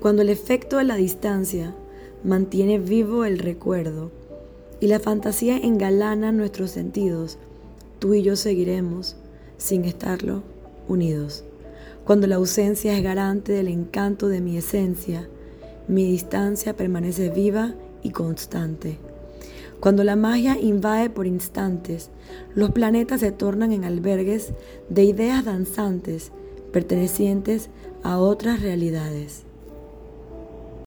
Cuando el efecto de la distancia mantiene vivo el recuerdo y la fantasía engalana nuestros sentidos, tú y yo seguiremos, sin estarlo, unidos. Cuando la ausencia es garante del encanto de mi esencia, mi distancia permanece viva y constante. Cuando la magia invade por instantes, los planetas se tornan en albergues de ideas danzantes pertenecientes a otras realidades.